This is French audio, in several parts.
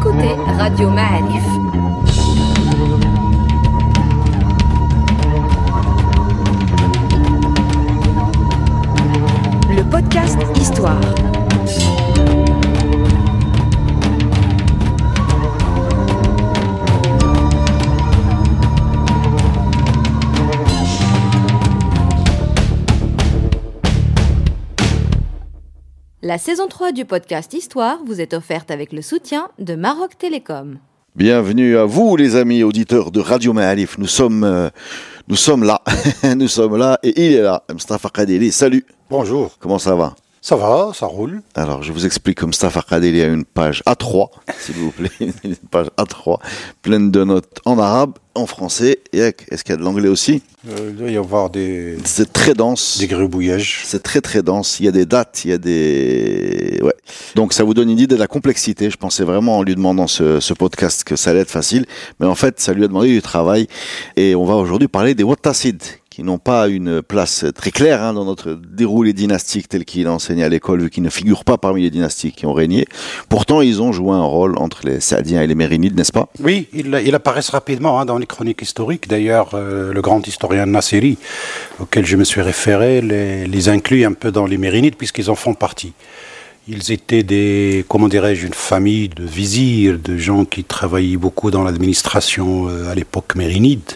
écoutez Radio Ma'arif. Le podcast Histoire. La saison 3 du podcast Histoire vous est offerte avec le soutien de Maroc Télécom. Bienvenue à vous, les amis auditeurs de Radio Ma'alif. Nous sommes, euh, nous sommes là. nous sommes là et il est là. Mustafa Kadeli, salut. Bonjour. Comment ça va? Ça va, ça roule. Alors, je vous explique que Mustafa Kadeli a une page A3, s'il vous plaît. Une page A3, pleine de notes en arabe, en français. Et est-ce qu'il y a de l'anglais aussi? Euh, il doit y avoir des, C'est très dense. des gribouillages. C'est très très dense. Il y a des dates, il y a des. Ouais. Donc ça vous donne une idée de la complexité. Je pensais vraiment en lui demandant ce, ce podcast que ça allait être facile, mais en fait ça lui a demandé du travail. Et on va aujourd'hui parler des Wattasides qui n'ont pas une place très claire hein, dans notre déroulé dynastique tel qu'il est enseigné à l'école, vu qu'ils ne figurent pas parmi les dynastiques qui ont régné. Pourtant, ils ont joué un rôle entre les Saadiens et les Mérinides, n'est-ce pas? Oui, ils, apparaissent rapidement hein, dans les chroniques historiques. D'ailleurs, euh, le grand historien Nasseri, auquel je me suis référé, les, les inclut un peu dans les Mérinides puisqu'ils en font partie. Ils étaient des, comment dirais-je, une famille de vizirs, de gens qui travaillaient beaucoup dans l'administration euh, à l'époque mérinide.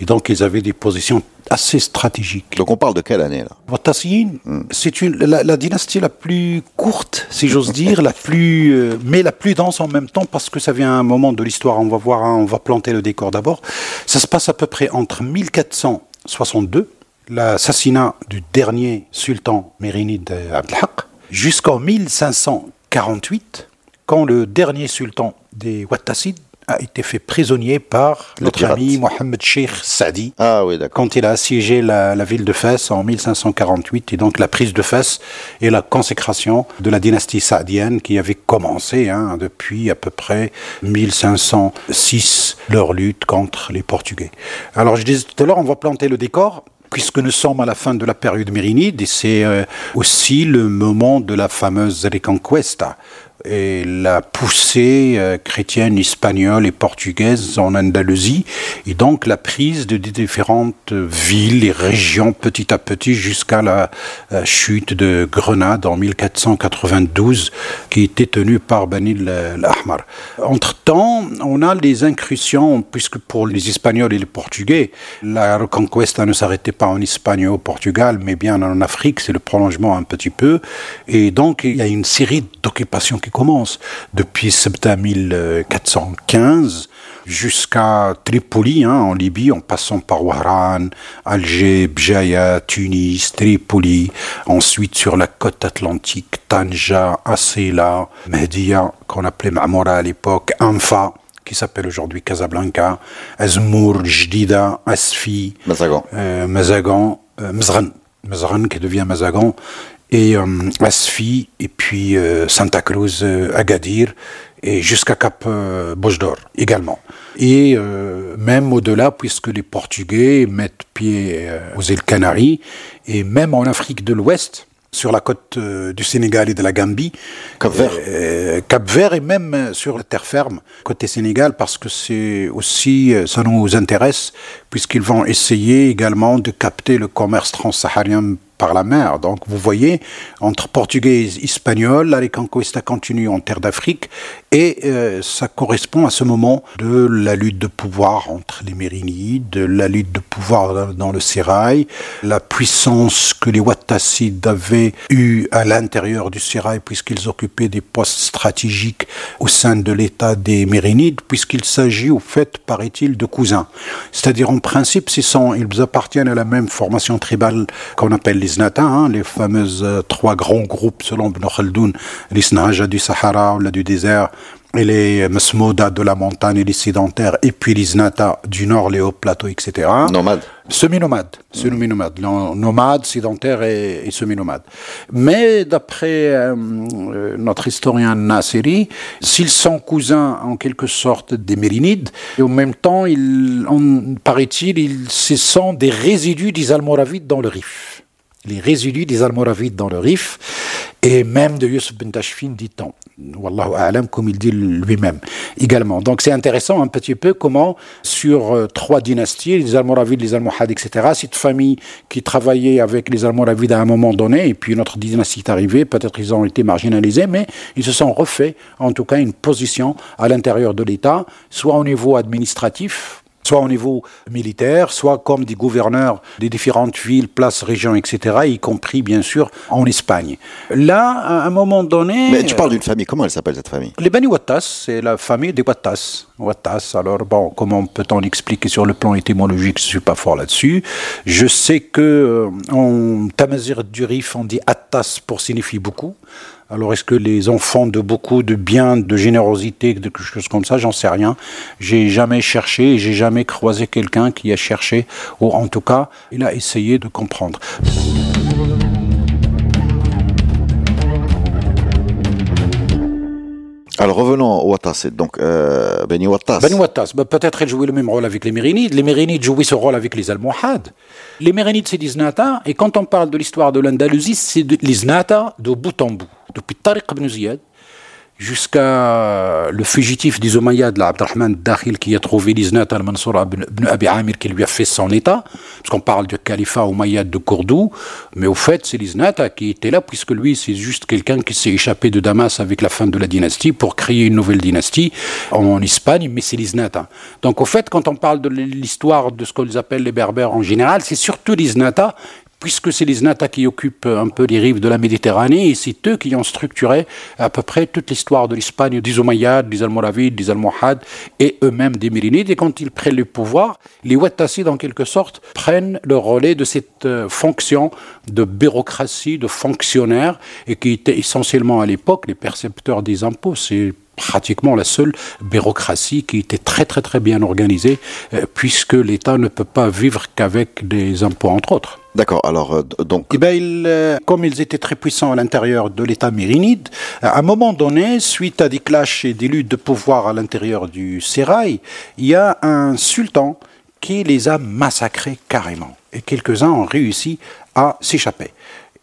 Et donc, ils avaient des positions assez stratégiques. Donc on parle de quelle année là? Wattassiyin, c'est une la, la dynastie la plus courte, si j'ose dire, la plus euh, mais la plus dense en même temps parce que ça vient à un moment de l'histoire. On va voir, hein, on va planter le décor d'abord. Ça se passe à peu près entre 1462, l'assassinat du dernier sultan mérinide Abdelhaq, jusqu'en 1548, quand le dernier sultan des Wattassides a été fait prisonnier par Le notre pirate. ami Mohamed Sheikh Sadi Ah oui, quand il a assiégé la, la ville de Fès en 1548, et donc la prise de Fès et la consécration de la dynastie saadienne qui avait commencé hein, depuis à peu près 1506, leur lutte contre les Portugais. Alors je disais tout à l'heure, on va planter le décor. Puisque nous sommes à la fin de la période mérinide, et c'est euh, aussi le moment de la fameuse Reconquista, et la poussée euh, chrétienne espagnole et portugaise en Andalousie, et donc la prise de différentes villes et régions petit à petit jusqu'à la chute de Grenade en 1492, qui était tenue par Bani l'Ahmar. Entre-temps, on a les incursions, puisque pour les Espagnols et les Portugais, la Reconquista ne s'arrêtait pas en Espagne et au Portugal, mais bien en Afrique, c'est le prolongement un petit peu. Et donc, il y a une série d'occupations qui commencent depuis septembre 1415 jusqu'à Tripoli, hein, en Libye, en passant par Wahran, Alger, Bjaya, Tunis, Tripoli, ensuite sur la côte atlantique, Tanja, Asela, Mehdia, qu'on appelait Mamora à l'époque, Anfa, qui s'appelle aujourd'hui Casablanca, Azmour, Jdida, Asfi, Mazagan. euh, Mazagan, euh, Mzran, Mzran qui devient Mazagan, et euh, Asfi, et puis euh, Santa Cruz, euh, Agadir, et jusqu'à Cap euh, Bojador également. Et euh, même au-delà, puisque les Portugais mettent pied euh, aux îles Canaries, et même en Afrique de l'Ouest, sur la côte euh, du Sénégal et de la Gambie, Cap-Vert. euh, Cap-Vert et même sur la terre ferme côté Sénégal parce que c'est aussi euh, ça nous intéresse puisqu'ils vont essayer également de capter le commerce transsaharien par la mer. Donc vous voyez, entre portugais et espagnol, la Reconquista continue en terre d'Afrique et euh, ça correspond à ce moment de la lutte de pouvoir entre les Mérinides, de la lutte de pouvoir dans, le Sérail, la puissance que les Wattassides avaient eue à l'intérieur du Sérail puisqu'ils occupaient des postes stratégiques au sein de l'État des Mérinides puisqu'il s'agit au fait, paraît-il, de cousins. C'est-à-dire en principe, ce sont, ils appartiennent à la même formation tribale qu'on appelle les Znata, hein, les fameuses euh, trois grands groupes selon Ibn Khaldoun, les Snaja du Sahara, là, du désert, et les Masmouda de la montagne et les sédentaires, et puis les Znata du nord, les hauts plateaux, etc. Nomade. Semi-nomade, semi-nomade, Non- nomade, sédentaire et, et semi-nomade. Mais d'après euh, euh, notre historien Nasseri, s'ils sont cousins en quelque sorte des Mérinides, et en même temps, ils, paraît-il, ils, ce sont des résidus des Almoravides dans le Rif. Les résidus des Almoravides dans le Rif. et même de Youssef Ben Tashfin, dit-on. Wallahu a'lam, comme il dit lui-même également. Donc c'est intéressant un petit peu comment, sur euh, trois dynasties, les Almoravides, les Almohades, etc., cette famille qui travaillait avec les Almoravides à un moment donné, et puis une autre dynastie est arrivée, peut-être ils ont été marginalisés, mais ils se sont refaits, en tout cas, une position à l'intérieur de l'État, soit au niveau administratif, soit au niveau militaire, soit comme des gouverneurs des différentes villes, places, régions, etc., y compris bien sûr en Espagne. Là, à un moment donné... Mais tu parles d'une famille, comment elle s'appelle cette famille? Les Bani Wattas, c'est la famille des Wattas. Wattas, alors bon, comment peut-on l'expliquer sur le plan étymologique? Je ne suis pas fort là-dessus. Je sais que euh, en Tamazir du Rif, on dit Attas pour signifier beaucoup. Alors est-ce que les enfants de beaucoup de biens, de générosité, de quelque chose comme ça, j'en sais rien. J'ai jamais cherché et j'ai jamais croisé quelqu'un qui a cherché, ou en tout cas, il a essayé de comprendre. Alors revenons au Wattas, donc euh, Beni Wattas. Beni Wattas, bah, peut-être elle jouait le même rôle avec les Mérinides. Les Mérinides jouaient ce rôle avec les Almohades. Les Mérinides, c'est des Znata, et quand on parle de l'histoire de l'Andalousie, c'est les Znata de bout en bout depuis Tariq ibn Ziyad jusqu'à le fugitif des Umayyads, Abdelrahman Dakhil, qui a trouvé l'Iznat al-Mansour ibn Abi Amir, qui lui a fait son état, parce qu'on parle du califat Umayyad de Cordoue, mais au fait, c'est l'Iznat qui était là, puisque lui, c'est juste quelqu'un qui s'est échappé de Damas avec la fin de la dynastie pour créer une nouvelle dynastie en Espagne, mais c'est l'Iznat. Donc, au fait, quand on parle de l'histoire de ce qu'ils appellent les Berbères en général, c'est surtout l'Iznata puisque c'est les Znata qui occupent un peu les rives de la Méditerranée, et c'est eux qui ont structuré à peu près toute l'histoire de l'Espagne, des Umayyads, des Almoravides, des Almohades, et eux-mêmes des Mérinides. Et quand ils prennent le pouvoir, les Wattassides, en quelque sorte, prennent le relais de cette euh, fonction de bureaucratie, de fonctionnaire, et qui était essentiellement à l'époque les percepteurs des impôts. C'est pratiquement la seule bureaucratie qui était très très très bien organisée, euh, puisque l'État ne peut pas vivre qu'avec des impôts, entre autres. D'accord, alors euh, donc... Eh bien, euh, comme ils étaient très puissants à l'intérieur de l'État mérinide, à un moment donné, suite à des clashs et des luttes de pouvoir à l'intérieur du Sérail, il y a un sultan qui les a massacrés carrément. Et quelques-uns ont réussi à s'échapper.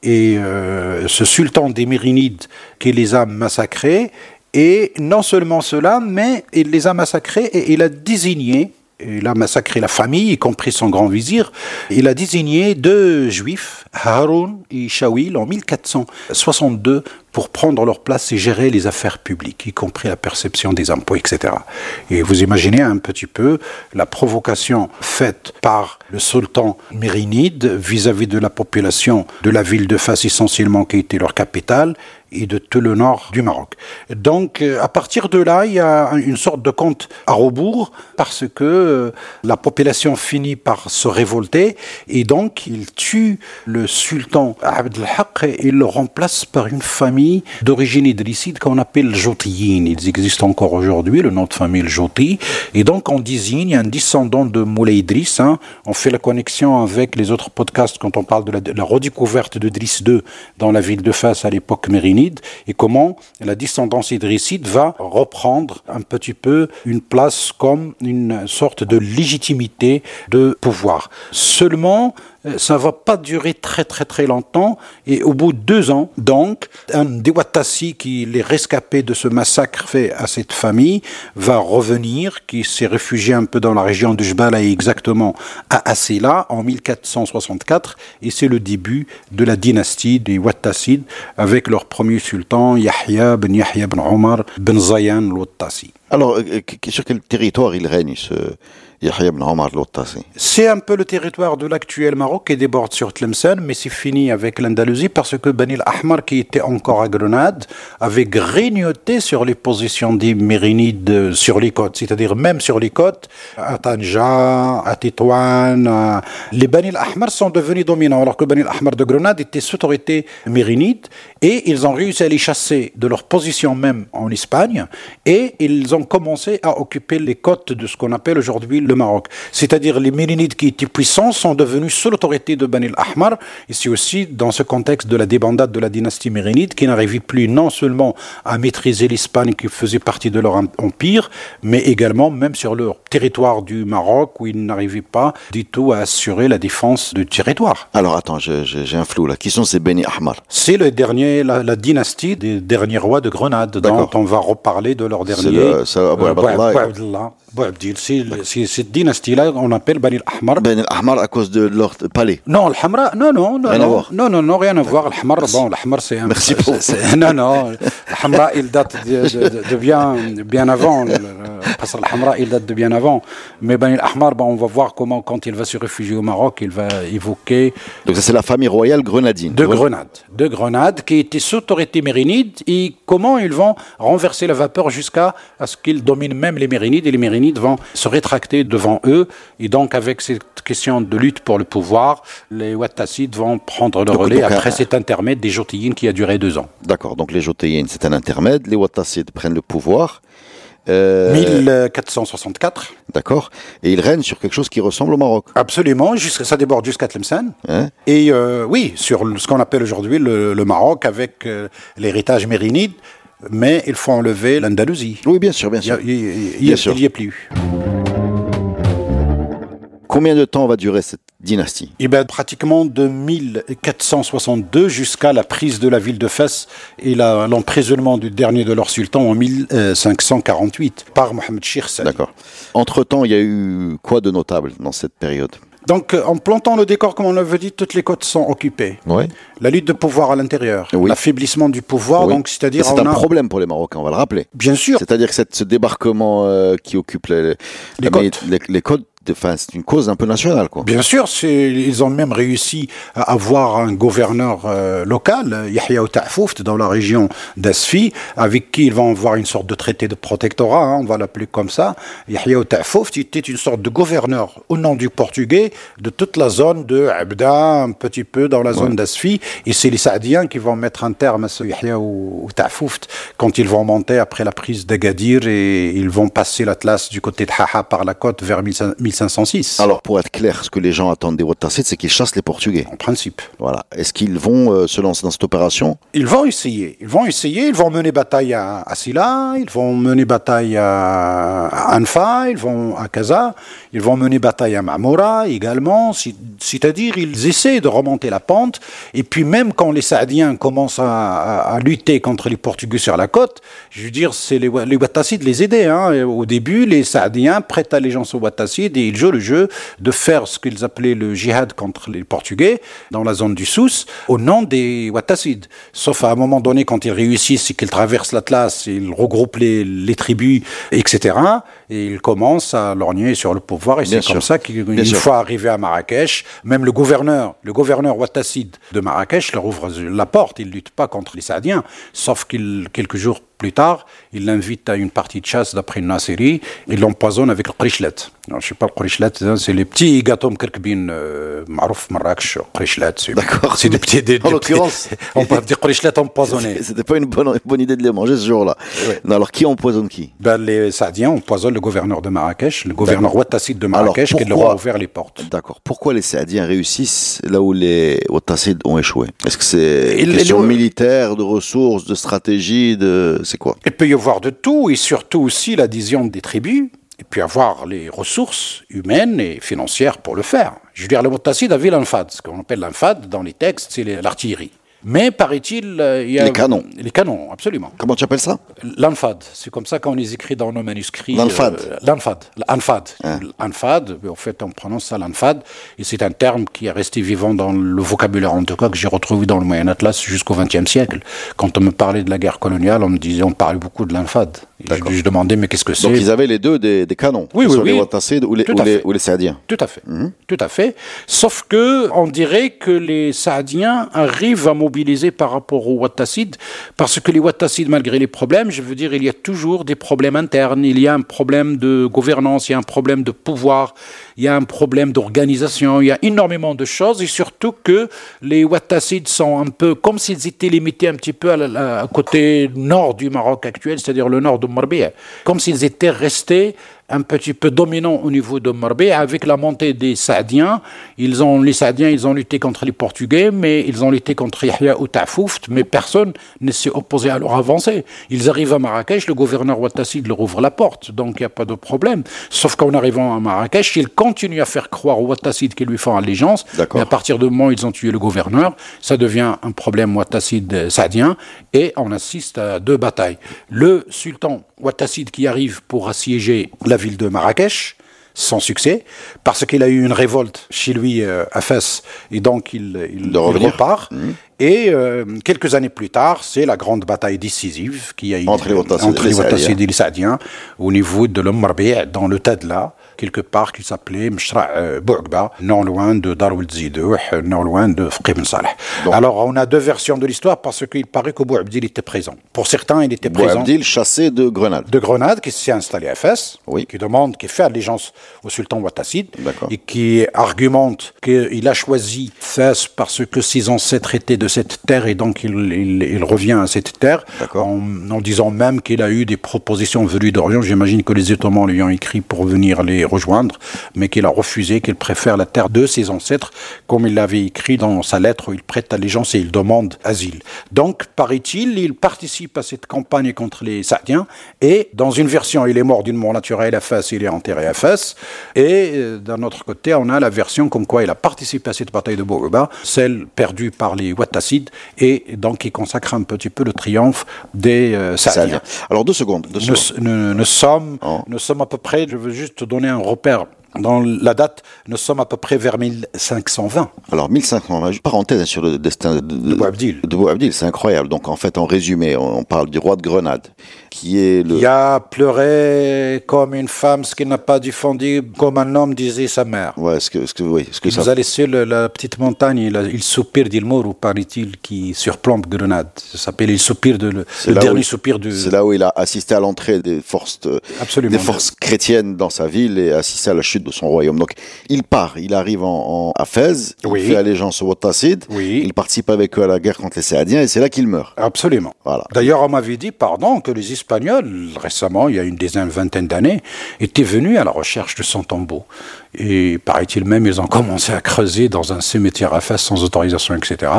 Et euh, ce sultan des Mérinides qui les a massacrés, et non seulement cela, mais il les a massacrés et il a désigné il a massacré la famille, y compris son grand vizir. Il a désigné deux juifs, Haroun et Shawil, en 1462 pour prendre leur place et gérer les affaires publiques, y compris la perception des impôts, etc. Et vous imaginez un petit peu la provocation faite par le sultan mérinide vis-à-vis de la population de la ville de Fas essentiellement qui était leur capitale et de tout le nord du Maroc. Donc, euh, à partir de là, il y a une sorte de compte à rebours parce que euh, la population finit par se révolter et donc il tue le sultan Abd al-Haq et il le remplace par une famille d'origine idrisside qu'on appelle Jotiyin. Ils existent encore aujourd'hui, le nom de famille Joti. Et donc, on désigne un descendant de Moulay Idriss. Hein. On fait la connexion avec les autres podcasts quand on parle de la, redécouverte de Driss II dans la ville de Fès à l'époque mérinide et comment la descendance idrisside va reprendre un petit peu une place comme une sorte de légitimité de pouvoir. Seulement, euh, ça va pas durer très très très longtemps et au bout de deux ans, donc, un Dewatassi qui les rescapé de ce massacre fait à cette famille va revenir, qui s'est réfugié un peu dans la région de Jbala et exactement à Asila en 1464 et c'est le début de la dynastie des Wattassides avec leur premier sultan Yahya ben Yahya ben Omar ben Zayan al-Wattassi. Alors, euh, sur quel territoire il règne ce c'est un peu le territoire de l'actuel Maroc qui déborde sur Tlemcen, mais c'est fini avec l'Andalousie parce que Benil Ahmar, qui était encore à Grenade, avait grignoté sur les positions des Mérinides sur les côtes, c'est-à-dire même sur les côtes, à Tanja, à Tétouane. Les Benil Ahmar sont devenus dominants, alors que Benil Ahmar de Grenade était sous autorité mérinide, et ils ont réussi à les chasser de leur position même en Espagne, et ils ont commencé à occuper les côtes de ce qu'on appelle aujourd'hui le Maroc. C'est-à-dire les Mérinides qui étaient puissants sont devenus sous l'autorité de Bani al-Ahmar. C'est aussi dans ce contexte de la débandade de la dynastie mérinide qui n'arrivait plus non seulement à maîtriser l'Espagne qui faisait partie de leur empire, mais également même sur leur territoire du Maroc où ils n'arrivaient pas du tout à assurer la défense du territoire. Alors attends, j'ai un flou là. Qui sont ces Bani Ahmar? C'est le dernier, la, dynastie des derniers rois de Grenade, dont on va reparler de leur dernier. C'est cette dynastie-là, on appelle Bani al-Ahmar. Bani al-Ahmar à cause de leur palais. Non, al-Hamra, non, non, non, rien non, à voir. non, non, non, rien à voir. Al-Hamra, bon, c'est un. Merci beaucoup. Non, non, al-Hamra, il date de, bien, bien avant. Parce al-Hamra, il date de bien avant. Mais Bani al-Ahmar, bon, on va voir comment, quand il va se réfugier au Maroc, il va évoquer. Donc, ça, c'est la famille royale grenadine. De Grenade. De Grenade, qui était sous autorité mérinide, et comment ils vont renverser la vapeur jusqu'à ce qu'ils dominent même les mérinides, et les mérinides vont se rétracter devant eux. Et donc, avec cette question de lutte pour le pouvoir, les Wattassides vont prendre le relais après cet intermède des Jotéines qui a duré deux ans. D'accord, donc les Jotéines, c'est un intermède. Les Wattassides prennent le pouvoir. 1464. Euh, D'accord. Et ils règnent sur quelque chose qui ressemble au Maroc. Absolument. ça déborde jusqu'à Tlemcen. Hein et euh, oui, sur ce qu'on appelle aujourd'hui le, Maroc avec euh, l'héritage mérinide mais il faut enlever l'Andalousie. Oui, bien sûr, bien sûr. Il n'y est plus. Combien de temps va durer cette dynastie Eh bien, pratiquement de 1462 jusqu'à la prise de la ville de Fès et l'emprisonnement du dernier de leurs sultans en 1548 par Mohamed Shir D'accord. Entre-temps, il y a eu quoi de notable dans cette période? Donc, euh, en plantant le décor, comme on l'avait dit, toutes les côtes sont occupées. La lutte de pouvoir à l'intérieur, l'affaiblissement du pouvoir, donc c'est-à-dire. C'est un problème pour les Marocains, on va le rappeler. Bien sûr. C'est-à-dire que ce débarquement euh, qui occupe les, les côtes c'est une cause un peu nationale, quoi. Bien sûr, ils ont même réussi à avoir un gouverneur euh, local, Yahya Ta'fouft, dans la région d'Asfi, avec qui ils vont avoir une sorte de traité de protectorat, hein, on va l'appeler comme ça. Yahya Ta'fouft était une sorte de gouverneur au nom du portugais de toute la zone de Abda, un petit peu dans la zone d'Asfi, et c'est les Saadiens qui vont mettre un terme à ce Yahya Ta'fouft quand ils vont monter après la prise d'Agadir et ils vont passer l'Atlas du côté de Haha par la côte vers 1500 1506. Alors, pour être clair, ce que les gens attendent des Wattassides, c'est qu'ils chassent les Portugais. En principe. Voilà. Est-ce qu'ils vont euh, se lancer dans cette opération? Ils vont essayer. Ils vont essayer. Ils vont mener bataille à, Silla, ils vont mener bataille à, Anfa, ils vont à Kaza, ils vont mener bataille à Mamora également. C'est-à-dire, ils essaient de remonter la pente. Et puis, même quand les Saadiens commencent à, lutter contre les Portugais sur la côte, je veux dire, c'est les, les les aider. Hein. Au début, les Saadiens prêtent allégeance aux Wattassides ils jouent le jeu de faire ce qu'ils appelaient le djihad contre les Portugais dans la zone du Sousse au nom des Wattassides. Sauf à un moment donné, quand ils réussissent et qu'ils traversent l'Atlas, ils regroupent les, tribus, etc. Et ils commencent à lorgner sur le pouvoir. Et c'est comme ça qu'une fois arrivés à Marrakech, même le gouverneur, le gouverneur Wattasside de Marrakech leur ouvre la porte. Il ne lutte pas contre les Saadiens, sauf qu'il, quelques jours plus tard, il l'invite à une partie de chasse d'après série et l'empoisonne avec le krishlet. Je ne sais pas le krishlet, hein, c'est les petits gâteaux mkerkbin, euh, marouf Marrakech, krishlet. D'accord. C'est des petits. Des, en l'occurrence. on peut dire krishlet empoisonné. C'était pas une bonne, bonne, idée de les manger ce jour-là. alors qui empoisonne qui? Ben, Les Saadiens empoisonnent le gouverneur de Marrakech, le gouverneur Ouattacide de Marrakech, qui leur a ouvert les portes. D'accord. Pourquoi les Saadiens réussissent là où les Ouattacides ont échoué? Est-ce que c'est une question militaire, de ressources, de stratégie, de c'est quoi? Il peut y avoir de tout et surtout aussi l'adhésion des tribus et puis avoir les ressources humaines et financières pour le faire. Je veux dire, le Moutacide avait l'Anfad. Ce qu'on appelle l'Anfad dans les textes, c'est l'artillerie. Mais paraît-il, euh, il y a... Les canons. Les canons, absolument. Comment tu appelles ça? L'anfad. C'est comme ça qu'on les écrit dans nos manuscrits. L'anfad. Euh, l'anfad. L'anfad. Hein. L'anfad, en fait, on prononce ça l'anfad. Et c'est un terme qui est resté vivant dans le vocabulaire, en tout cas, que j'ai retrouvé dans le Moyen Atlas jusqu'au XXe siècle. Quand on me parlait de la guerre coloniale, on me disait, on parlait beaucoup de l'anfad. Je, je, demandais, mais qu'est-ce que c'est Donc ils avaient les deux des, des canons. Oui, oui, oui. les Wattassides ou les, ou les, ou les, Saadiens. Tout à fait. Mhm. Tout à fait. Sauf que, on dirait que les Saadiens arrivent à mobiliser par rapport aux Wattassides, parce que les Wattassides, malgré les problèmes, je veux dire, il y a toujours des problèmes internes, il y a un problème de gouvernance, il y a un problème de pouvoir, il y a un problème d'organisation, il y a énormément de choses, et surtout que les Wattassides sont un peu comme s'ils étaient limités un petit peu à, côté nord du Maroc actuel, c'est-à-dire le nord de Comme s'ils étaient restés un petit peu dominant au niveau de Marbe avec la montée des Saadiens. Ils ont, les Saadiens, ils ont lutté contre les Portugais, mais ils ont lutté contre Yahya ou Tafouft, mais personne ne s'est opposé à leur avancée. Ils arrivent à Marrakech, le gouverneur Ouattassid leur ouvre la porte, donc il n'y a pas de problème. Sauf qu'en arrivant à Marrakech, ils continuent à faire croire aux Ouattassid qu'ils lui font allégeance, mais à partir du moment où ils ont tué le gouverneur, ça devient un problème Ouattassid saadien, et on assiste à deux batailles. Le sultan Ouattassid qui arrive pour assiéger la ville de Marrakech, sans succès, parce qu'il a eu une révolte chez lui euh, à Fès, et donc il, il, repart. Mmh. Et euh, quelques années plus tard, c'est la grande bataille décisive qui a eu entre les et les Saadiens au niveau de l'Ommarbi, dans le Tadla, quelque part qui s'appelait Mshra euh, non loin de Darwil Zidouh, non loin de Ibn Saleh. Alors, on a deux versions de l'histoire parce qu'il paraît que Bouabdil était présent. Pour certains, il était présent. Bouabdil chassé de Grenade. De Grenade, qui s'est installé à Fès, oui. qui demande, qui fait allégeance au sultan Ouattassid, et qui argumente qu'il a choisi Fès parce que ses ancêtres étaient de cette terre et donc il, revient à cette terre en, en, disant même qu'il a eu des propositions venues d'Orient. J'imagine que les Ottomans lui ont écrit pour venir les rejoindre, mais qu'il a refusé, qu'il préfère la terre de ses ancêtres, comme il l'avait écrit dans sa lettre où il prête allégeance et il demande asile. Donc, paraît-il, il participe à cette campagne contre les Saadiens et dans une version, il est mort d'une mort naturelle à Fès, il est enterré à Fès. Et euh, d'un autre côté, on a la version comme quoi il a participé à cette bataille de Bourba, celle perdue par les Ouattassides, et donc il consacre un petit peu le triomphe des euh, Saadiens. Alors deux secondes. Deux secondes. Nous, sommes, oh. nous sommes à peu près, je veux juste donner un repère dans la date, nous sommes à peu près vers 1520. Alors 1520, parenthèse sur le destin de, de, Boabdil. De Boabdil, c'est incroyable. Donc en fait, en résumé, on parle du roi de Grenade, qui est le... Il a pleuré comme une femme, ce qu'il n'a pas défendu, comme un homme disait sa mère. Ouais, ce que, ce que, oui, ce que il nous a laissé la petite montagne, il, il soupire d'Il Moro, paraît-il, qui surplombe Grenade. Ça s'appelle Il soupire de le, dernier soupir du... C'est là où il a assisté à l'entrée des forces, des forces chrétiennes dans sa ville et assisté à la chute de son royaume. Donc, il part, il arrive en, à Fès, il fait allégeance aux Wattassides, il participe avec eux à la guerre contre les Saadiens, et c'est là qu'il meurt. Absolument. Voilà. D'ailleurs, on m'avait dit, pardon, que les Espagnols, récemment, il y a une dizaine, vingtaine d'années, étaient venus à la recherche de son tombeau. Et paraît-il même, ils ont commencé à creuser dans un cimetière à Fès sans autorisation, etc.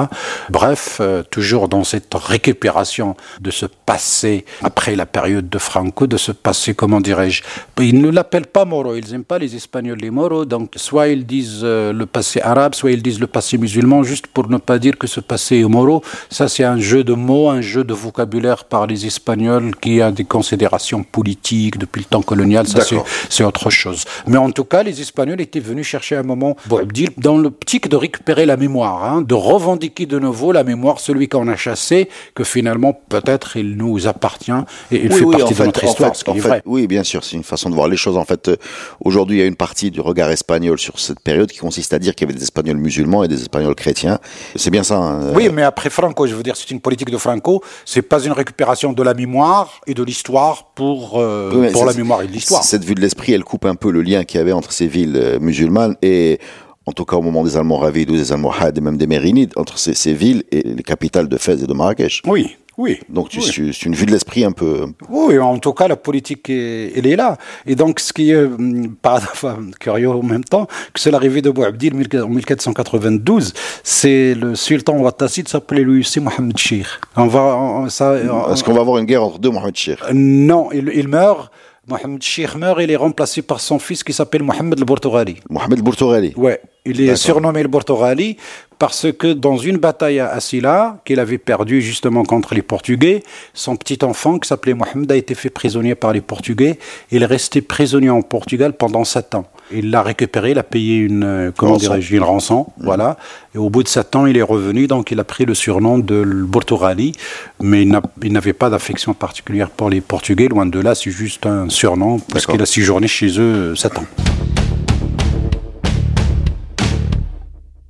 Bref, euh, toujours dans cette récupération de ce passé, après la période de Franco, de ce passé, comment dirais-je, ils ne l'appellent pas Moro, ils n'aiment pas les Espagnols les moros. Donc, soit ils disent euh, le passé arabe, soit ils disent le passé musulman, juste pour ne pas dire que ce passé est moro. Ça, c'est un jeu de mots, un jeu de vocabulaire par les Espagnols qui a des considérations politiques depuis le temps colonial. Ça, c'est autre chose. Mais en tout cas, les Espagnols étaient venus chercher un moment Boabdil dans l'optique de récupérer la mémoire, hein, de revendiquer de nouveau la mémoire, celui qu'on a chassé, que finalement, peut-être, il nous appartient et il fait partie de notre histoire, ce qui est vrai. Oui, bien sûr, c'est une façon de voir les choses. En fait, euh, aujourd'hui, il y a une partie du regard espagnol sur cette période qui consiste à dire qu'il y avait des Espagnols musulmans et des Espagnols chrétiens. C'est bien ça. Hein, oui, mais après Franco, je veux dire, c'est une politique de Franco. C'est pas une récupération de la mémoire et de l'histoire pour euh, pour la mémoire et de l'histoire. Cette vue de l'esprit, elle coupe un peu le lien qu'il y avait entre ces villes euh, musulmanes et en tout cas au moment des Almoravides ou des Almohades et même des Mérinides, entre ces, ces villes et les capitales de Fès et de Marrakech. Oui, oui. Donc c'est une vue de l'esprit un peu. Oui, en tout cas la politique elle est là. Et donc ce qui est hum, pas curieux en même temps, que c'est l'arrivée de Bouabdil en 1492, c'est le sultan Ouattassid s'appelait lui aussi Mohamed Shir. On va, Est-ce qu'on va avoir une guerre entre deux Mohamed Shir Non, il, il meurt. Mohamed Shir meurt, il est remplacé par son fils qui s'appelle Mohamed el Bortoghali. Mohamed el Bortoghali. Ouais. Il est surnommé le Bortoghali parce que dans une bataille à Assila, qu'il avait perdue justement contre les Portugais, son petit enfant qui s'appelait Mohamed a été fait prisonnier par les Portugais. Il est resté prisonnier en Portugal pendant sept ans. Il l'a récupéré, il a payé une, euh, comment dirais-je, une rançon, mmh. voilà. Et au bout de sept ans, il est revenu, donc il a pris le surnom de Bortoghali, mais il n'avait pas d'affection particulière pour les Portugais, loin de là, c'est juste un surnom, parce qu'il a séjourné chez eux euh, sept ans.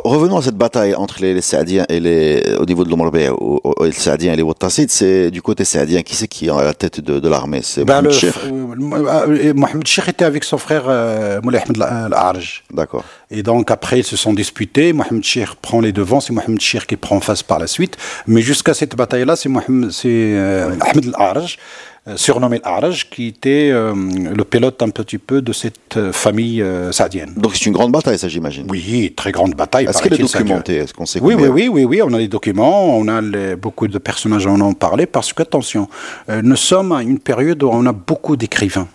Revenons à cette bataille entre les, Saadiens et les, au niveau de l'Omarbé, les Saadiens et les. C'est du côté saadien. Qui c'est qui est à la tête de, l'armée? C'est ben Mohamed Sheikh. Euh, Mohamed Sheikh était avec son frère euh, Moulay Ahmed Al-Arj. D'accord. Et donc après, ils se sont disputés. Mohamed Sheikh prend les devants. C'est Mohamed Sheikh qui prend face par la suite. Mais jusqu'à cette bataille-là, c'est Mohamed, c'est euh, Ahmed Al-Arj euh, surnommé l'Araj, qui était euh, le pilote un petit peu de cette euh, famille saadienne. Donc c'est une grande bataille, ça j'imagine. Oui, très grande bataille. Est-ce qu'elle est documentée? Est-ce qu'on sait oui, oui, oui, oui, oui, on a des documents, on a beaucoup de personnages en ont parlé, parce que, attention, nous sommes à une période où on a beaucoup d'écrivains.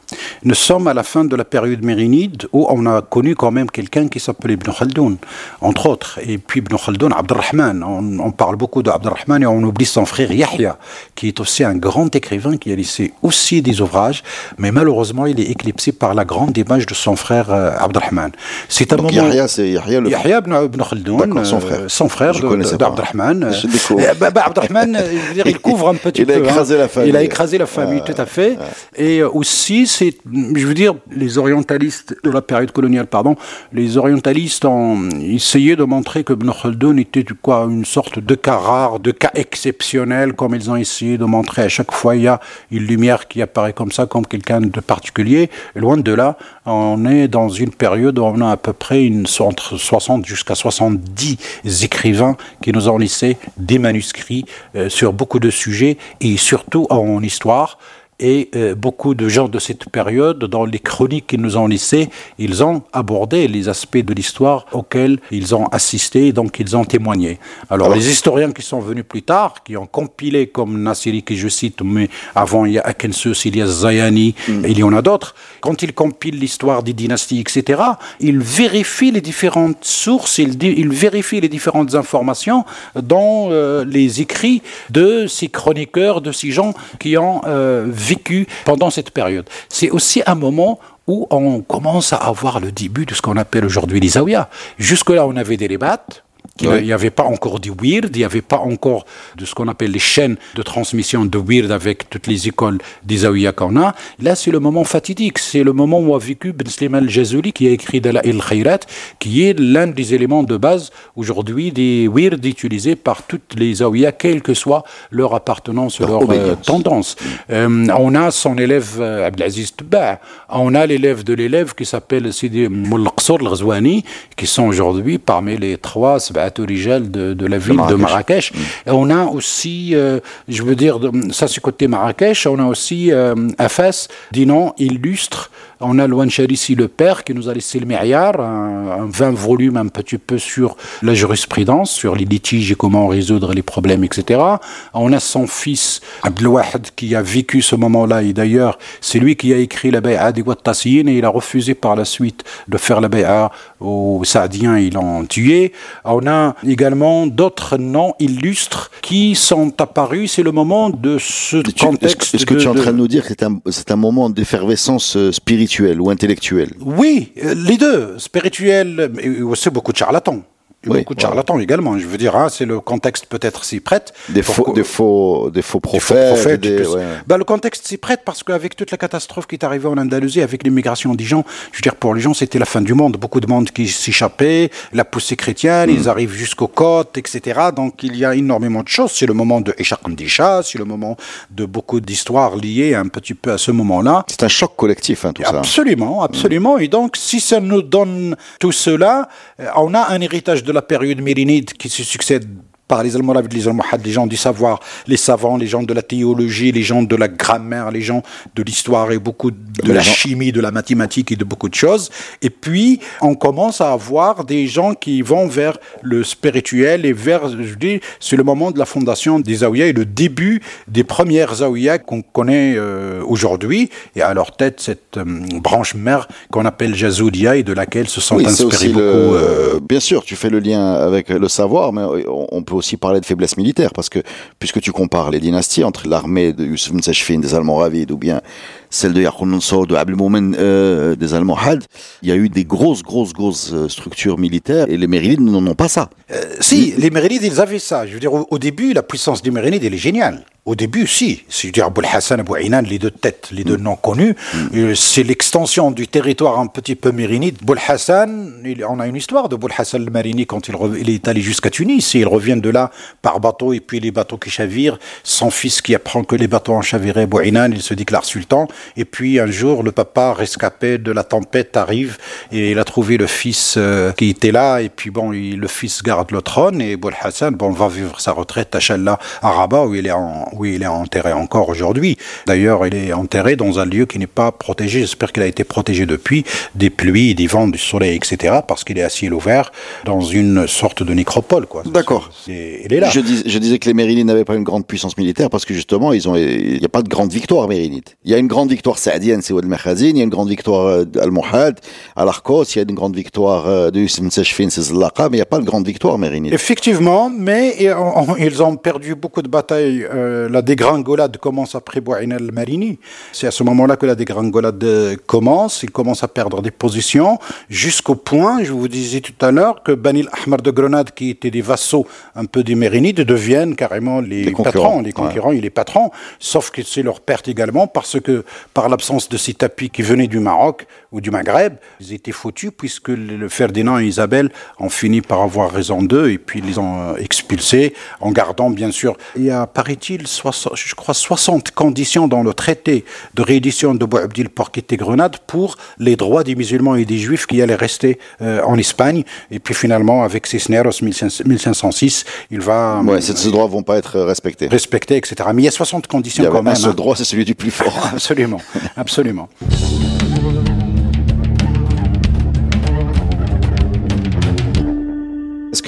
Nous sommes à la fin de la période mérinide, où on a connu quand même quelqu'un qui s'appelait Ibn Khaldoun, entre autres. Et puis Ibn Khaldoun, Abdelrahman, on, on parle beaucoup d'Abdelrahman et on oublie son frère Yahya, qui est aussi un grand écrivain qui a laissé aussi des ouvrages, mais malheureusement, il est éclipsé par la grande image de son frère euh, Abdelrahman. C'est un Donc moment. Yahya, c'est Yahya le. Yahya ibn, ibn Khaldoun, son frère. Euh, son frère d'Abdelrahman. Euh, bah, bah, Abdelrahman, il couvre un petit peu. Il a hein. écrasé la famille. Il a écrasé la famille, tout à fait. Et aussi, je veux dire, les orientalistes de la période coloniale, pardon, les orientalistes ont essayé de montrer que Ibn Khaldoun était quoi, une sorte de cas rare, de cas exceptionnel, comme ils ont essayé de montrer à chaque fois. Il y a, il lumière qui apparaît comme ça, comme quelqu'un de particulier. loin de là, on est dans une période où on a à peu près une, entre 60 jusqu'à 70 écrivains qui nous ont laissé des manuscrits euh, sur beaucoup de sujets et surtout en histoire. Et euh, beaucoup de gens de cette période, dans les chroniques qu'ils nous ont laissées, ils ont abordé les aspects de l'histoire auxquels ils ont assisté, donc ils ont témoigné. Alors, les historiens qui sont venus plus tard, qui ont compilé comme Nassiri, que je cite, mais avant il y a Akensus, il y a Zayani, mm. il y en a d'autres, quand ils compilent l'histoire des dynasties, etc., ils vérifient les différentes sources, ils vérifient les différentes informations dans euh, les écrits de ces chroniqueurs, de ces gens qui ont euh, vécu pendant cette période. C'est aussi un moment où on commence à avoir le début de ce qu'on appelle aujourd'hui les Jusque-là, on avait des débats, il n'y avait pas encore du weird, il n'y avait pas encore de ce qu'on appelle les chaînes de transmission de weird avec toutes les écoles d'Isaouia qu'on a. Là, c'est le moment fatidique. C'est le moment où a vécu Ben Sliman al-Jazouli qui a écrit Dala il Khayrat, qui est l'un des éléments de base aujourd'hui des weird utilisés par toutes les Zawiya, quelle que soit leur appartenance, leur, leur euh, tendance. Euh, on a son élève euh, Abdelaziz on a l'élève de l'élève qui s'appelle Sidi Moulqsor al qui sont aujourd'hui parmi les trois origel de, de la ville de Marrakech. Mm. On a aussi, euh, je veux dire, ça c'est côté Marrakech, on a aussi euh, Afas, dit non, illustre on a Louane Charissi, le père, qui nous a laissé le Mériard, un, 20 volumes un petit peu sur la jurisprudence, sur les litiges et comment résoudre les problèmes, etc. On a son fils, Abdelwahid, qui a vécu ce moment-là, et d'ailleurs, c'est lui qui a écrit la Bay'a des et il a refusé par la suite de faire la Bay'a aux Saadiens, ils l'ont tué. On a également d'autres noms illustres qui sont apparus, c'est le moment de ce contexte. Est-ce que, tu es en train de nous dire que c'est un, un moment d'effervescence euh, spirituelle ou intellectuel? Oui, euh, les deux, spirituel, mais aussi beaucoup de charlatans beaucoup de charlatans également. Je veux dire, hein, c'est le contexte peut-être s'y prête. Des faux, des faux, des faux prophètes. bah, le contexte s'y prête parce qu'avec toute la catastrophe qui est arrivée en Andalousie, avec l'immigration des gens, je veux dire, pour les gens, c'était la fin du monde. Beaucoup de monde qui s'échappait, la poussée chrétienne, ils hmm. arrivent jusqu'aux côtes, etc. Donc il y a énormément de choses. C'est le moment de Eshakandisha, c'est le moment de beaucoup d'histoires liées un petit peu à ce moment-là. C'est un choc collectif, hein, tout ça. Absolument, absolument. Et donc, si ça nous donne tout cela, euh, on a un héritage de de la période mérinide qui se succède par les Almoravides, les Almohades, les gens du savoir, les savants, les gens de la théologie, les gens de la grammaire, les gens de l'histoire et beaucoup de la chimie, de la mathématique et de beaucoup de choses. Et puis, on commence à avoir des gens qui vont vers le spirituel et vers, je dis, c'est le moment de la fondation des Zawiya et le début des premières Zawiya qu'on connaît euh, aujourd'hui. Et à leur tête, cette euh, branche mère qu'on appelle Jazoudia et de laquelle se sont inspirés beaucoup. Euh, Bien sûr, tu fais le lien avec le savoir, mais on peut aussi parler de faiblesse militaire, parce que puisque tu compares les dynasties entre l'armée de Youssef Msachfin, des Allemands Ravides, ou bien celle de Yaqub Mansour, de Abdelmoumen euh, des Allemands Had, il y a eu des grosses, grosses, grosses euh, structures militaires, et les Mérinides n'en ont pas ça. Euh, si, les Mérinides, ils avaient ça. Je veux dire, au, début, la puissance des Mérinides, elle est géniale. Au début, si. C'est-à-dire Abou Hassan, Abou Ainan, les deux têtes, les deux mm. noms connus, mm. c'est l'extension du territoire un petit peu mérinide. Abou Hassan, on a une histoire de Abou Hassan le Marini quand il, il est allé jusqu'à Tunis, et il revient de là par bateau, et puis les bateaux qui chavirent, son fils qui apprend que les bateaux ont chaviré, Abou il se déclare sultan, et puis un jour, le papa rescapé de la tempête arrive et il a trouvé le fils euh, qui était là. Et puis bon, le fils garde le trône et Boul Hassan, bon, va vivre sa retraite à Challa, à Rabat, où il est, Oui, il est enterré encore aujourd'hui. D'ailleurs, il est enterré dans un lieu qui n'est pas protégé. J'espère qu'il a été protégé depuis des pluies, des vents, du soleil, etc. Parce qu'il est à ciel ouvert dans une sorte de nécropole. D'accord. Il est là. Je, dis, je, disais que les Mérinides n'avaient pas une grande puissance militaire parce que justement, ils ont, il n'y a pas de grande victoire mérinide. Il y a une grande victoire saadienne, c'est Ouad. Il y a une grande victoire euh, al-Muhad, al-Arkos. Il y a une grande victoire euh, de Yusuf Msachfin, c'est Zlaqa. Mais il n'y a pas de grande victoire mérinide. Effectivement, mais ils ont perdu beaucoup de batailles. Euh, la dégringolade commence après Bouain al-Marini. C'est à ce moment-là que la dégringolade commence. Ils commencent à perdre des positions jusqu'au point, je vous disais tout à l'heure, que Banil Ahmar de Grenade, qui étaient des vassaux un peu des Mérinides, deviennent carrément les, patrons, les concurrents et les patrons. Sauf que c'est leur perte également parce que par l'absence de ces tapis qui venaient du Maroc ou du Maghreb, ils étaient foutus puisque le Ferdinand et Isabelle ont fini par avoir raison d'eux et puis ils les ont expulsés en gardant bien sûr. Il y a, paraît-il, je crois 60 conditions dans le traité de réédition de Boabdil pour quitter Grenade pour les droits des musulmans et des juifs qui allaient rester euh, en Espagne. Et puis finalement, avec Cisneros 1506, il va... Ouais, ces droits vont pas être respectés. Respectés, etc. Mais il y a 60 conditions quand même. Ce hein. droit, c'est celui du plus fort. absolument, absolument.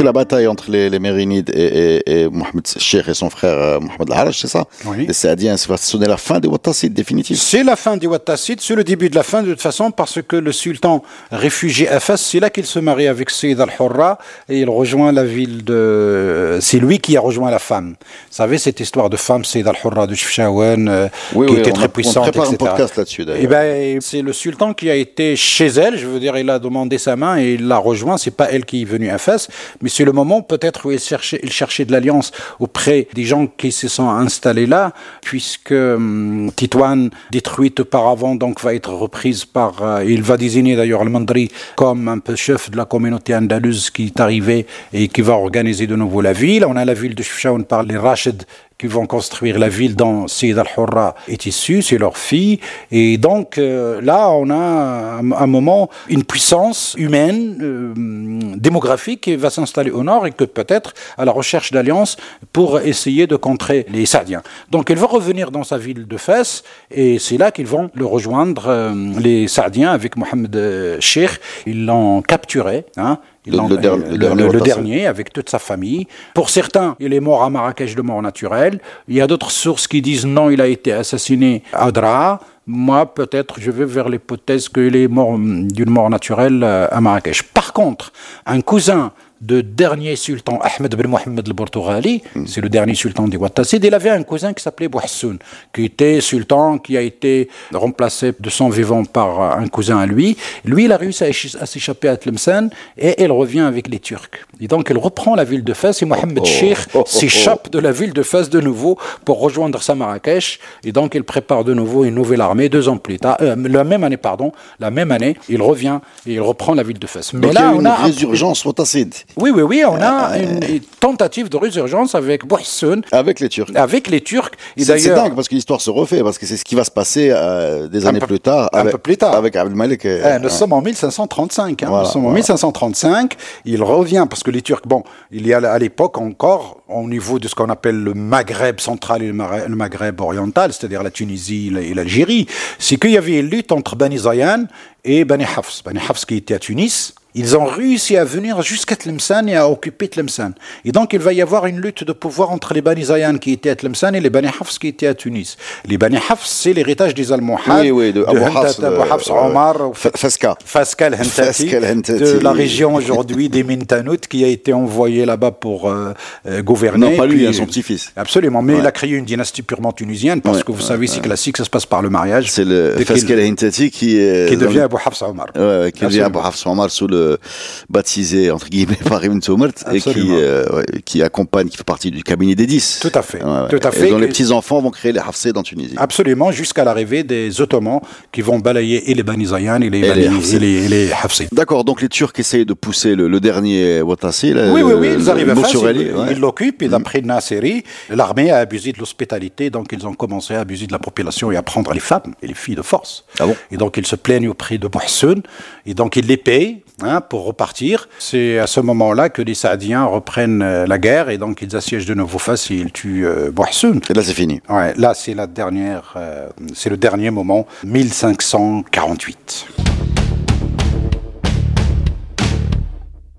Que la bataille entre les, les Mérinides et, et, et, Mohamed Sheikh et son frère euh, Mohamed Al-Haraj, c'est ça Oui. Les Saadiens, ça va sonner la fin des Wattassides, définitive C'est la fin des Wattassides, c'est le début de la fin de toute façon, parce que le sultan réfugié à Fas, c'est là qu'il se marie avec Sayyid al-Hurra et il rejoint la ville de. C'est lui qui a rejoint la femme. Vous savez, cette histoire de femme, Sayyid al-Hurra de Chefchaouen, euh, oui, qui oui, était très a, puissante. On prépare etc. un podcast là-dessus d'ailleurs. Eh ben, c'est le sultan qui a été chez elle, je veux dire, il a demandé sa main et il l'a rejoint. C'est pas elle qui est venue à Fès, mais c'est le moment peut-être où il cherchait, de l'alliance auprès des gens qui se sont installés là, puisque hum, Titouane, détruite auparavant, donc va être reprise par. Euh, il va désigner d'ailleurs le Mandri comme un peu chef de la communauté andalouse qui est arrivé et qui va organiser de nouveau la ville. On a la ville de Chefchaouen par les Rachid qui vont construire la ville dont Sayyid al-Hurra est issu, c'est leur fille. Et donc euh, là, on a un, un, moment, une puissance humaine, euh, démographique qui va s'installer au nord et que peut-être à la recherche d'alliances pour essayer de contrer les Saadiens. Donc il va revenir dans sa ville de Fès et c'est là qu'ils vont le rejoindre, euh, les Saadiens, avec Mohamed Sheikh. Ils l'ont capturé. Hein, le, le, le, dernier, le, dernier, avec toute sa famille. Pour certains, il est mort à Marrakech de mort naturelle. Il y a d'autres sources qui disent non, il a été assassiné à Dra. Moi, peut-être, je vais vers l'hypothèse qu'il est mort d'une mort naturelle à Marrakech. Par contre, un cousin de dernier sultan Ahmed Ben Mohamed al-Portugali, mm. c'est le dernier sultan des Wattassides, il avait un cousin qui s'appelait Bouhassoun, qui était sultan, qui a été remplacé de son vivant par un cousin à lui. Lui, il a réussi à s'échapper à Tlemcen et il revient avec les Turcs. Et donc, il reprend la ville de Fès et Mohamed oh, Sheikh oh, oh, s'échappe de la ville de Fès de nouveau pour rejoindre sa Marrakech. Et donc, il prépare de nouveau une nouvelle armée deux ans plus tard, euh, la même année, pardon, la même année, il revient et il reprend la ville de Fès. Mais donc, là, il y a une on a résurgence wattasside. Oui, oui, oui, on a une, une tentative de résurgence avec Bouhassoun. Avec les Turcs. Avec les Turcs. C'est dingue parce que l'histoire se refait, parce que c'est ce qui va se passer euh, des années peu, plus tard. Un avec, peu plus tard. Avec Abdelmalek. Et, eh, nous sommes en 1535. Hein, Voilà, nous sommes en voilà. 1535. Il revient parce que les Turcs, bon, il y a à l'époque encore, au niveau de ce qu'on appelle le Maghreb central et le Maghreb, le Maghreb oriental, c'est-à-dire la Tunisie et l'Algérie, c'est qu'il y avait une lutte entre Bani Zayan et Bani Hafs. Bani Hafs qui était à Tunis. Ils ont réussi à venir jusqu'à Tlemcen et à occuper Tlemcen. Et donc, il va y avoir une lutte de pouvoir entre les Bani Zayan qui étaient à Tlemcen et les Bani Hafs qui étaient à Tunis. Les Bani Hafs, c'est l'héritage des Almohades. Oui, oui, de Abu Hafs, Hafs Omar, Faska. Faska al-Hantati, de la région aujourd'hui des Mintanout, qui a été envoyé là-bas pour euh, euh, gouverner. Non, pas lui, Puis, hein, son petit-fils. Absolument, mais Ouais. il a créé une dynastie purement tunisienne, parce Ouais, que vous ouais, savez, c'est classique, ça se passe par le mariage. C'est le Faska al-Hintati qui, qui devient Abu Hafs Omar. Qui devient. Abu Hafs Omar sous le baptisé entre guillemets par Ibn Soumert et qui euh, qui accompagne qui fait partie du cabinet des 10. Tout à fait, Ouais, tout à Et fait. dont les Et- petits enfants vont créer les Hafsés en Tunisie. Absolument, jusqu'à l'arrivée des Ottomans qui vont balayer et les Bani Zayan et les, Et les les. D'accord, donc les Turcs essayent de pousser le, le dernier Ouattassi. là, Oui, oui, oui, ils arrivent à Boursorelli, ils l'occupent, et d'après Nasseri, l'armée a abusé de l'hospitalité, donc ils ont commencé à abuser de la population et à prendre les femmes et les filles de force. Ah bon Et donc ils se plaignent auprès de Mohsen, et donc ils les payent, hein, pour repartir. C'est à ce moment-là que les Saadiens reprennent euh, la guerre et donc ils assiègent de nouveau Fès et ils tuent euh. Et là, c'est fini. Ouais, là, c'est la dernière, euh, c'est le dernier moment, 1548.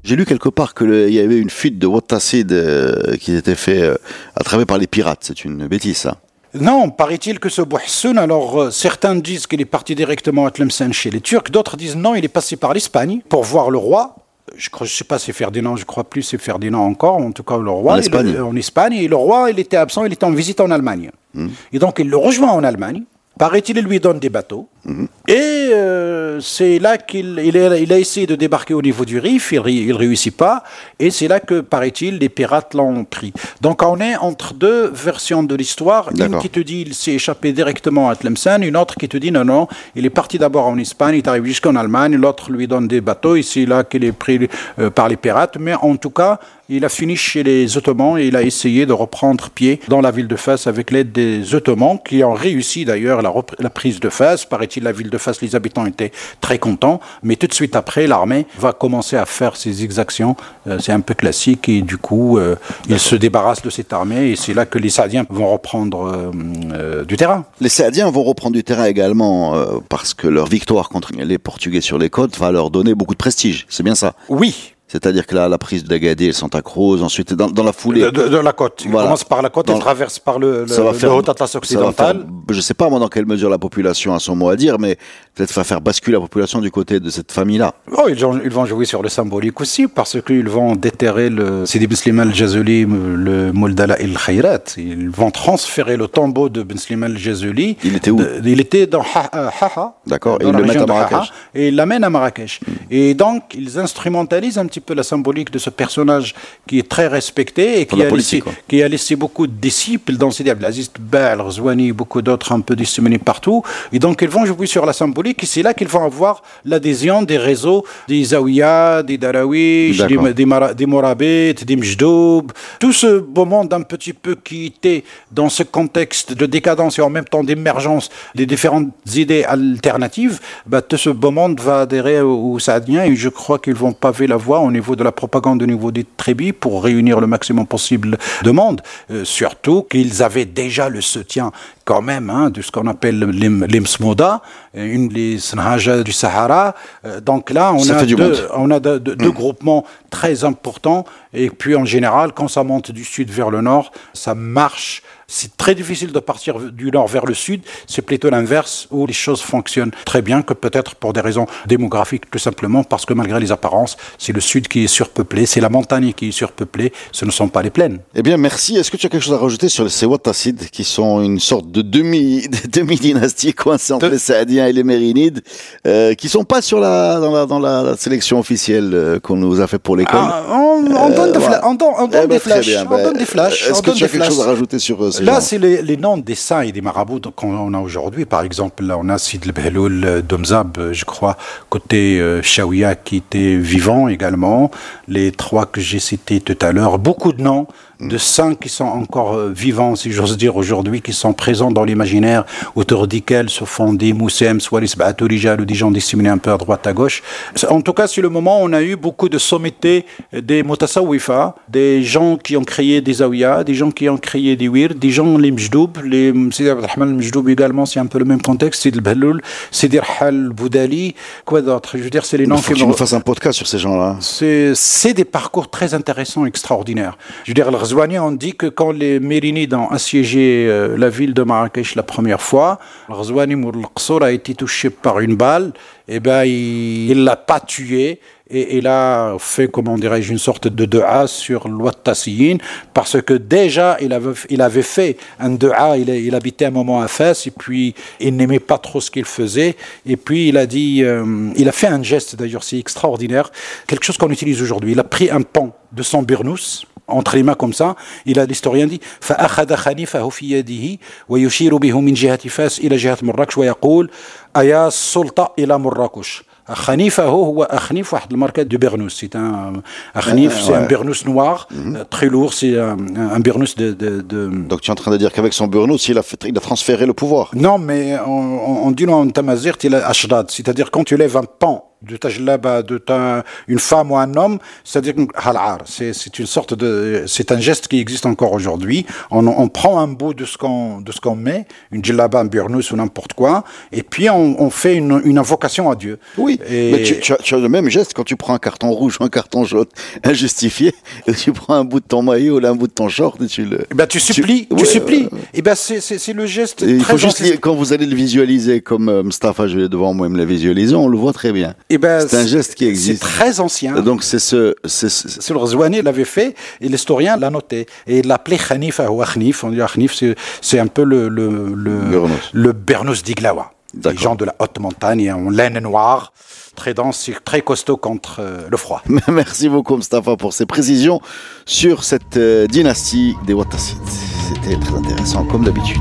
J'ai lu quelque part qu'il y avait une fuite de Wattasid euh, qui était fait à travers par les pirates. C'est une bêtise, ça. Non, paraît-il que ce Bouhassoun, alors euh, certains disent qu'il est parti directement à Tlemcen chez les Turcs, d'autres disent non, il est passé par l'Espagne pour voir le roi. Je ne sais pas si c'est Ferdinand, je crois plus c'est Ferdinand encore, en tout cas le roi. En Espagne. il- en Espagne, et le roi, il était absent, il était en visite en Allemagne. Hmm. Et donc il le rejoint en Allemagne. Paraît-il, il lui donne des bateaux. Hmm. Et euh, c'est là qu'il il a, il a essayé de débarquer au niveau du Rif, il ne réussit pas. Et c'est là que, paraît-il, les pirates l'ont pris. Donc on est entre deux versions de l'histoire. Une qui te dit il s'est échappé directement à Tlemcen, une autre qui te dit non, non, il est parti d'abord en Espagne, il est arrivé jusqu'en Allemagne, l'autre lui donne des bateaux, et c'est là qu'il est pris euh, par les pirates. Mais en tout cas, il a fini chez les Ottomans et il a essayé de reprendre pied dans la ville de Fès avec l'aide des Ottomans qui ont réussi d'ailleurs la, la prise de Fès. Paraît-il, la ville de Fès, les habitants étaient très contents. Mais tout de suite après, l'armée va commencer à faire ses exactions. Euh, c'est un peu classique et du coup, euh, il se débarrasse de cette armée et c'est là que les Saadiens vont reprendre euh, du terrain. Les Saadiens vont reprendre du terrain également parce que leur victoire contre les Portugais sur les côtes va leur donner beaucoup de prestige. C'est bien ça? Oui, C'est-à-dire que là, la prise d'Agadir et Santa Cruz, ensuite dans, dans la foulée. de, de- de la côte. Il Voilà. commence par la côte, il traverse par le, le, faire, Haut Atlas occidental. faire- je sais pas moi dans quelle mesure la population a son mot à dire, mais peut-être va faire basculer la population du côté de cette famille-là. Oh, ils, vont, ils vont jouer sur le symbolique aussi, parce qu'ils vont déterrer le Sidi Slimane al-Jazuli, le Moldala el Khayrat. Ils vont transférer le tombeau de Ben Slimane al-Jazuli. Il était où De- Il était dans euh, Haha. D'accord, et ils le mettent à Marrakech. Et ils l'amènent à Marrakech. Et donc, ils instrumentalisent un petit peu la symbolique de ce personnage qui est très respecté et qui a, laissé, qui a laissé beaucoup de disciples dans Sidi Abdelaziz Tbal, Rzouani, beaucoup d'autres un peu disséminés partout. Et donc, ils vont jouer sur la symbolique et c'est là qu'ils vont avoir l'adhésion des réseaux des Zawiya, des Darawish, des, des, Mara- des Morabit, des Mjdoub, tout ce beau monde un petit peu qui était dans ce contexte de décadence et en même temps d'émergence des différentes idées alternatives, bah, tout ce beau monde va adhérer aux, aux Saadiens et je crois qu'ils vont paver la voie au niveau de la propagande, au niveau des tribus pour réunir le maximum possible de monde. Euh, surtout qu'ils avaient déjà le soutien quand même hein, de ce qu'on appelle l'Im- l'Imsmoda, euh, une des Sanhaja du Sahara. Euh, donc là, on Ça a deux, monde. on a de- de- deux groupements très importants. Et puis en général, quand ça monte du sud vers le nord, ça marche. C'est très difficile de partir du nord vers le sud. C'est plutôt l'inverse où les choses fonctionnent très bien que peut-être pour des raisons démographiques, tout simplement parce que malgré les apparences, c'est le sud qui est surpeuplé, c'est la montagne qui est surpeuplée, ce ne sont pas les plaines. Eh bien, merci. Est-ce que tu as quelque chose à rajouter sur ces Wattassides qui sont une sorte de demi, de demi-dynastie coincée entre De- les Saadiens et les Mérinides, euh, qui sont pas sur la, dans la, dans la sélection officielle euh, qu'on nous a fait pour l'école? Ah, on, on donne, des voilà. fla- on donne- on donne Eh ben, des très flashs. bien. on Ben, donne des flashs. Est-ce que tu as des quelque chose à flashs. rajouter sur euh, Là, c'est les, les noms des saints et des marabouts qu'on a aujourd'hui. Par exemple, là, on a Sid el-Behloul euh, Domzab, euh, je crois, côté euh, Shawiya, qui était vivant également. Les trois que j'ai cités tout à l'heure. Beaucoup de noms de saints qui sont encore euh, vivants, si j'ose dire, aujourd'hui, qui sont présents dans l'imaginaire, autour desquels se font des Moussem, soit les ou des gens disséminés un peu à droite, à gauche. En tout cas, c'est le moment où on a eu beaucoup de sommités des Motassawifa, des gens qui ont créé des Zawiya, des gens qui ont créé des Wir, des gens, les Mjdoub, les Sidi Abdelrahman al-Mjdoub également, c'est un peu le même contexte, Sidi al-Bahloul, Sidi Rahal Boudali, quoi d'autre? Je veux dire, c'est les noms qui tu nous fasses un podcast sur ces gens-là. c'est des parcours très intéressants, extraordinaires. Je veux dire, Ghazouani, on dit que quand les Mérinides ont assiégé euh, la ville de Marrakech la première fois, Ghazouani Mour al-Qassour a été touché par une balle, et ben il ne l'a pas tué. Et il a fait, comment dirais-je, une sorte de dua sur l'Ouattassiyin, parce que déjà, il avait, il avait fait un dua, il, il habitait un moment à Fès, et puis il n'aimait pas trop ce qu'il faisait, et puis il a dit, euh, il a fait un geste d'ailleurs, c'est extraordinaire, quelque chose qu'on utilise aujourd'hui. Il a pris un pan de son burnous, entre les mains comme ça, il a l'historien dit فأخذ خنيفه في يده ويشير به من جهة فاس إلى جهة مراكش ويقول أيا السلطة إلى مراكش خنيفه هو أخنيف واحد الماركة de Bernous c'est un أخنيف c'est un ouais. Bernous noir euh, très lourd c'est un, un Bernous de, de, de Donc tu es en train de dire qu'avec son Burnous, il a, fait, il a transféré le pouvoir. non mais on, on- on dit en tamazirt il a ashdad c'est-à-dire quand tu lèves un pan de tajlaba, de ta, une femme ou un homme, c'est-à-dire c'est c'est une sorte de c'est un geste qui existe encore aujourd'hui. On, on, prend un bout de ce qu'on de ce qu'on met, une djellaba, un burnous ou n'importe quoi, et puis on, on fait une, une, invocation à Dieu. Oui, mais tu, tu, as, tu, as, le même geste quand tu prends un carton rouge ou un carton jaune injustifié, et tu prends un bout de ton maillot ou un bout de ton short et tu le. Eh ben tu supplies, tu, ouais, supplies. Euh, et ben c'est c'est le geste. il faut juste quand vous allez le visualiser comme euh, Mustafa, je vais devant moi me le visualiser, on le voit très bien. Et eh ben c'est un geste qui existe. C'est très ancien. Donc c'est ce, c'est le Ghazouani l'avait fait et l'historien l'a noté et il l'appelait Khanif ou Akhnif. On dit Akhnif, c'est un peu le le le, le Bernous d'Iglawa. Les gens de la haute montagne en laine noire, très dense, très costaud contre euh, le froid. Merci beaucoup Mustafa pour ces précisions sur cette euh, dynastie des Wattassites. C'était très intéressant comme d'habitude.